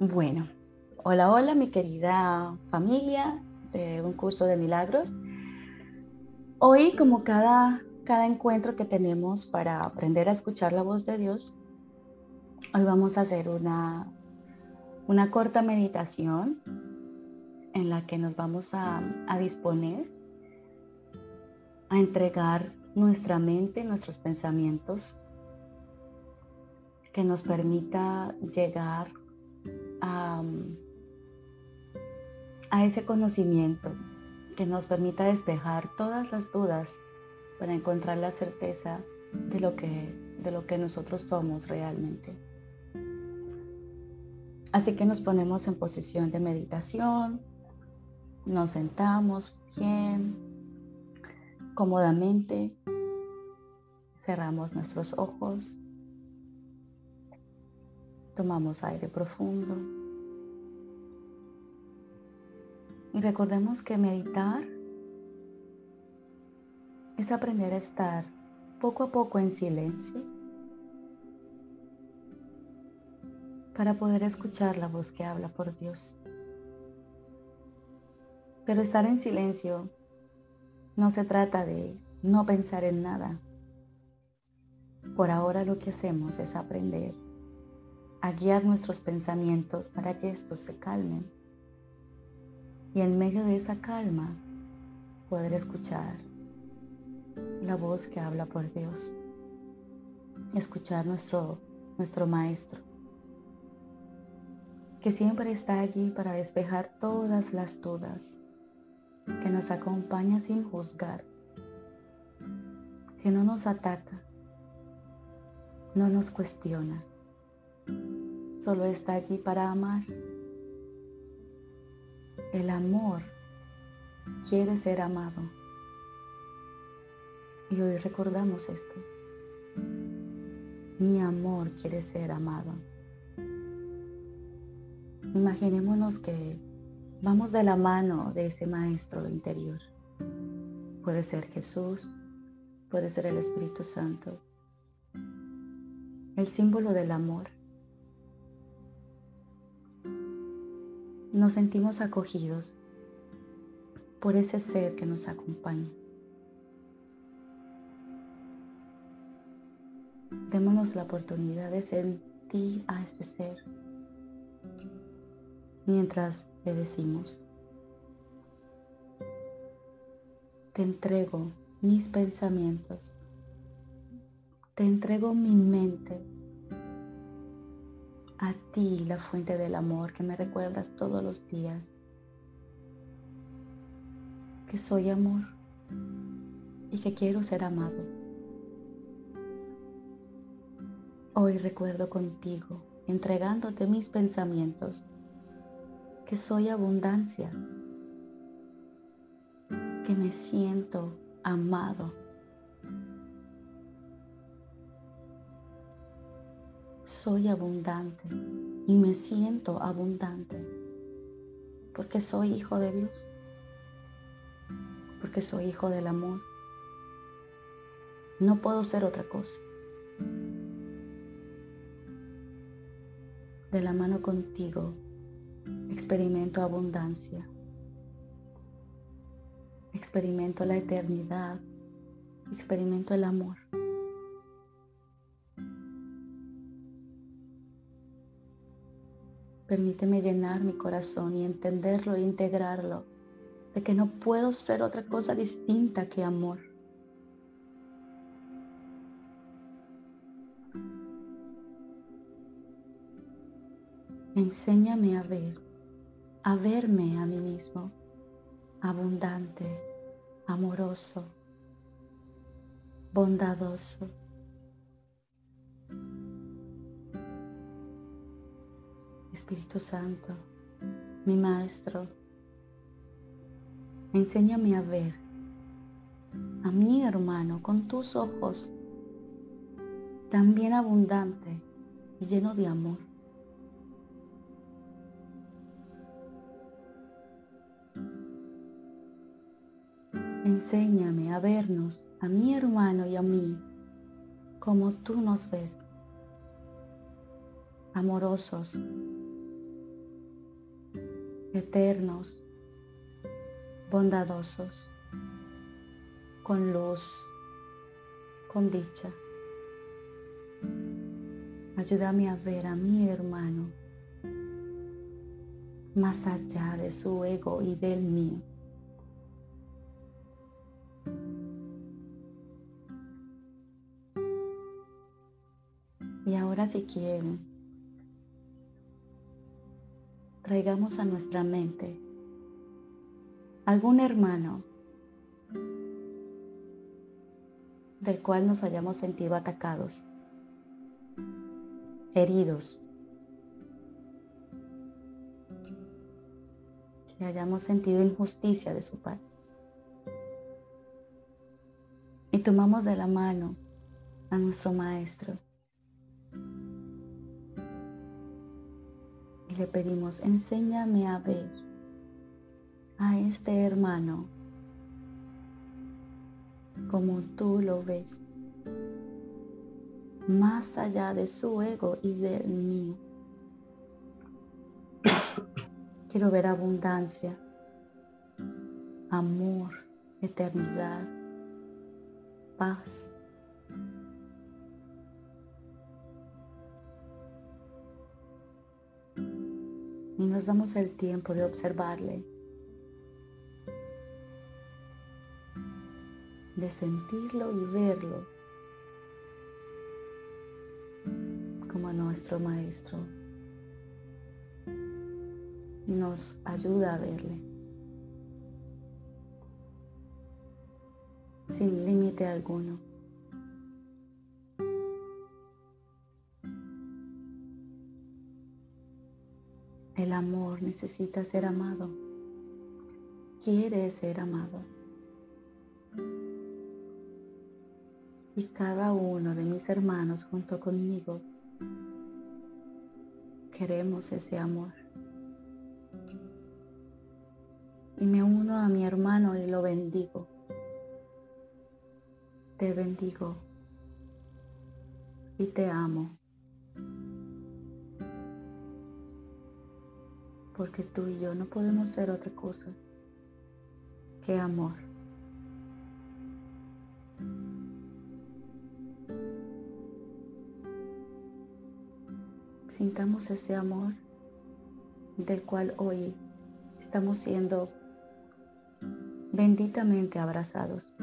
Bueno, hola, hola mi querida familia de un curso de milagros. Hoy, como cada, cada encuentro que tenemos para aprender a escuchar la voz de Dios, hoy vamos a hacer una, una corta meditación en la que nos vamos a, a disponer a entregar nuestra mente, nuestros pensamientos, que nos permita llegar a, ese conocimiento, que nos permita despejar todas las dudas para encontrar la certeza de lo que, de lo que nosotros somos realmente. Así que nos ponemos en posición de meditación, nos sentamos bien, cómodamente, cerramos nuestros ojos Tomamos aire profundo. Y recordemos que meditar es aprender a estar poco a poco en silencio para poder escuchar la voz que habla por Dios. Pero estar en silencio no se trata de no pensar en nada. Por ahora lo que hacemos es aprender a guiar nuestros pensamientos para que estos se calmen. Y en medio de esa calma, poder escuchar la voz que habla por Dios. Escuchar nuestro, nuestro Maestro, que siempre está allí para despejar todas las dudas, que nos acompaña sin juzgar, que no nos ataca, no nos cuestiona, solo está allí para amar. El amor quiere ser amado. Y hoy recordamos esto. Mi amor quiere ser amado. Imaginémonos que vamos de la mano de ese maestro interior. Puede ser Jesús, puede ser el Espíritu Santo, el símbolo del amor nos sentimos acogidos por ese ser que nos acompaña. Démonos la oportunidad de sentir a este ser mientras le decimos, te entrego mis pensamientos, te entrego mi mente a ti la fuente del amor que me recuerdas todos los días, que soy amor y que quiero ser amado. Hoy recuerdo contigo, entregándote mis pensamientos, que soy abundancia, que me siento amado soy abundante y me siento abundante porque soy hijo de Dios, porque soy hijo del amor. No puedo ser otra cosa. De la mano contigo experimento abundancia, experimento la eternidad, experimento el amor. Permíteme llenar mi corazón y entenderlo e integrarlo, de que no puedo ser otra cosa distinta que amor. Enséñame a ver, a verme a mí mismo, abundante, amoroso, bondadoso Espíritu Santo, mi Maestro, enséñame a ver a mi hermano con tus ojos, también abundante y lleno de amor. Enséñame a vernos, a mi hermano y a mí, como tú nos ves, amorosos, eternos, bondadosos, con luz, con dicha. Ayúdame a ver a mi hermano más allá de su ego y del mío. Y ahora si quieren, traigamos a nuestra mente algún hermano del cual nos hayamos sentido atacados, heridos, que hayamos sentido injusticia de su parte. Y tomamos de la mano a nuestro Maestro le pedimos, enséñame a ver a este hermano como tú lo ves, más allá de su ego y del mío. Quiero ver abundancia, amor, eternidad, paz. Y nos damos el tiempo de observarle de sentirlo y verlo como nuestro maestro nos ayuda a verle sin límite alguno. El amor necesita ser amado, quiere ser amado. y cada uno de mis hermanos junto conmigo queremos ese amor. Y me uno a mi hermano y lo bendigo. Te bendigo y te amo. Porque tú y yo no podemos ser otra cosa que amor. sintamos ese amor del cual hoy estamos siendo benditamente abrazados.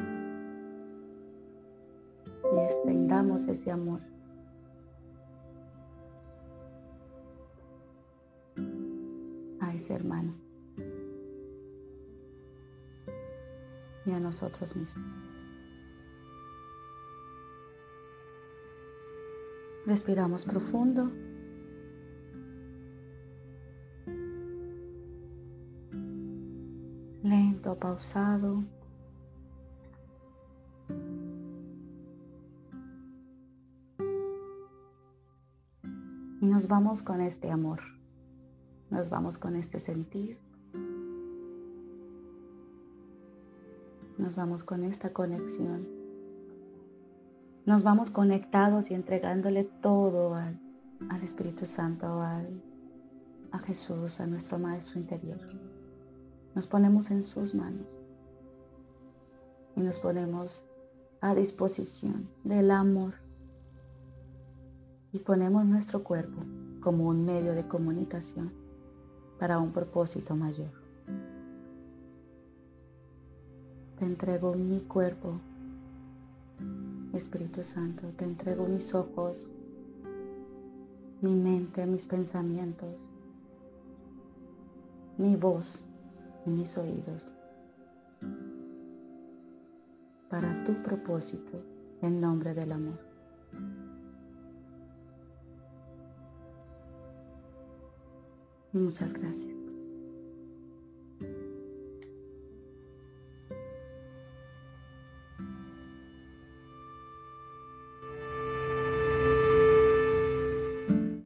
Y extendamos ese amor. A ese hermano y a nosotros mismos. Respiramos profundo. pausado. Y nos vamos con este amor, nos vamos con este sentir, nos vamos con esta conexión, nos vamos conectados y entregándole todo al, al Espíritu Santo, al, a Jesús, a nuestro Maestro interior. Nos ponemos en sus manos y nos ponemos a disposición del amor. Y ponemos nuestro cuerpo como un medio de comunicación para un propósito mayor. Te entrego mi cuerpo, Espíritu Santo, te entrego mis ojos, mi mente, mis pensamientos, mi voz mis oídos para tu propósito en nombre del amor. Muchas gracias.